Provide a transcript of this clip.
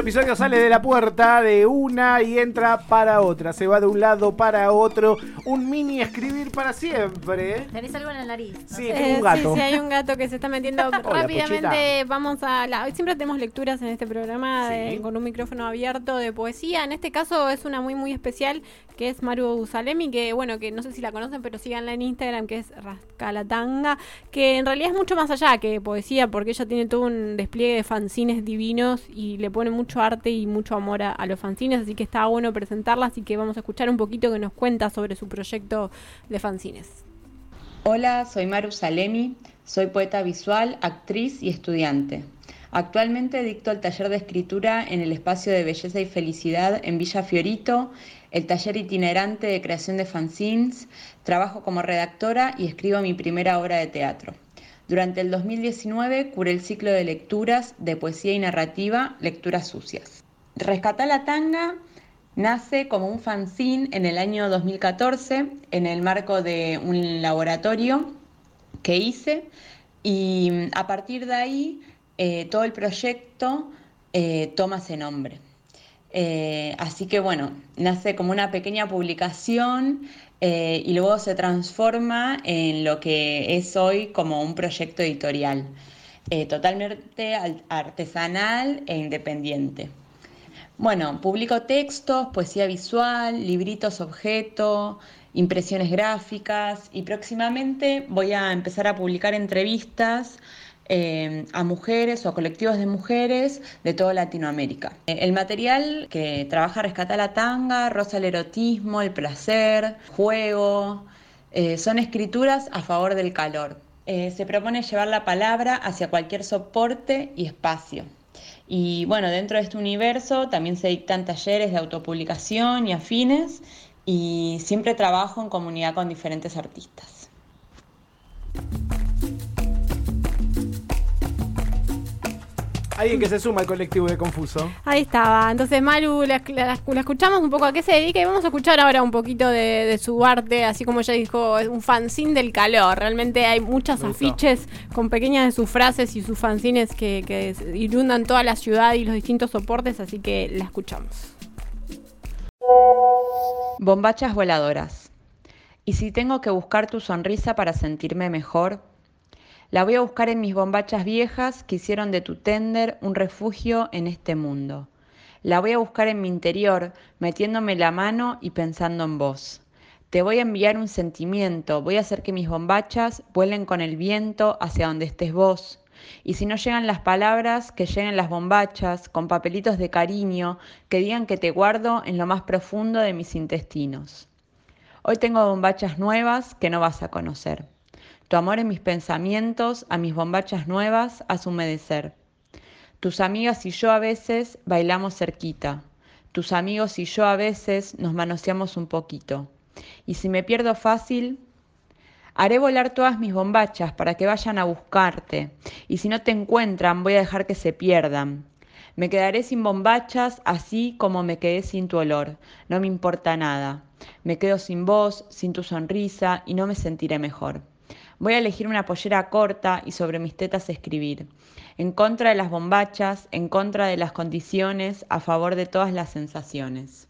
episodio sale de la puerta de una y entra para otra. Se va de un lado para otro. Un mini escribir para siempre. ¿Tenés algo en la nariz? Sí, Eh, tengo un gato. Sí, sí, hay un gato que se está metiendo Hola, rápidamente. Vamos a la. Hoy siempre tenemos lecturas en este programa Sí. de- con un micrófono abierto de poesía. En este caso es una muy muy especial que es Maru Salemi, que bueno, que no sé si la conocen, pero síganla en Instagram, que es Rascalatanga, que en realidad es mucho más allá que poesía, porque ella tiene todo un despliegue de fanzines divinos y le pone mucho arte y mucho amor a, los fanzines, así que está bueno presentarla, así que vamos a escuchar un poquito que nos cuenta sobre su proyecto de fanzines. Hola, soy Maru Salemi, soy poeta visual, actriz y estudiante. Actualmente dicto el taller de escritura en el espacio de belleza y felicidad en Villa Fiorito, el taller itinerante de creación de fanzines, trabajo como redactora y escribo mi primera obra de teatro. Durante el 2019 curé el ciclo de lecturas de poesía y narrativa, Lecturas Sucias. Rescatar la tanga Nace como un fanzine en el año 2014 en el marco de un laboratorio que hice y mm, a partir de ahí eh, todo el proyecto eh, toma ese nombre. Eh, así que bueno, nace como una pequeña publicación eh, y luego se transforma en lo que es hoy como un proyecto editorial, eh, totalmente al- artesanal e independiente. Bueno, publico textos, poesía visual, libritos objeto, impresiones gráficas y próximamente voy a empezar a publicar entrevistas eh, a mujeres o a colectivos de mujeres de toda Latinoamérica. Eh, El material que trabaja Rescata la Tanga, roza el erotismo, el placer, juego, eh, son escrituras a favor del calor. Eh, se propone llevar la palabra hacia cualquier soporte y espacio. Y bueno, dentro de este universo también se dictan talleres de autopublicación y afines y siempre trabajo en comunidad con diferentes artistas. Alguien que se suma al colectivo de Confuso. Ahí estaba. Entonces, Maru, la, la- la escuchamos un poco a qué se dedica y vamos a escuchar ahora un poquito de, de su arte, así como ella dijo, es un fanzine del calor. Realmente hay muchas afiches con pequeñas de sus frases y sus fanzines que, que inundan toda la ciudad y los distintos soportes, así que la escuchamos. Bombachas voladoras. ¿Y si tengo que buscar tu sonrisa para sentirme mejor? La voy a buscar en mis bombachas viejas que hicieron de tu tender un refugio en este mundo. La voy a buscar en mi interior, metiéndome la mano y pensando en vos. Te voy a enviar un sentimiento, voy a hacer que mis bombachas vuelen con el viento hacia donde estés vos. Y si no llegan las palabras, que lleguen las bombachas, con papelitos de cariño, que digan que te guardo en lo más profundo de mis intestinos. Hoy tengo bombachas nuevas que no vas a conocer. Tu amor en mis pensamientos, a mis bombachas nuevas, haz humedecer. Tus amigas y yo a veces bailamos cerquita. Tus amigos y yo a veces nos manoseamos un poquito. Y si me pierdo fácil, haré volar todas mis bombachas para que vayan a buscarte. Y si no te encuentran, voy a dejar que se pierdan. Me quedaré sin bombachas así como me quedé sin tu olor. No me importa nada. Me quedo sin vos, sin tu sonrisa y no me sentiré mejor. Voy a elegir una pollera corta y sobre mis tetas escribir. En contra de las bombachas, en contra de las condiciones, a favor de todas las sensaciones.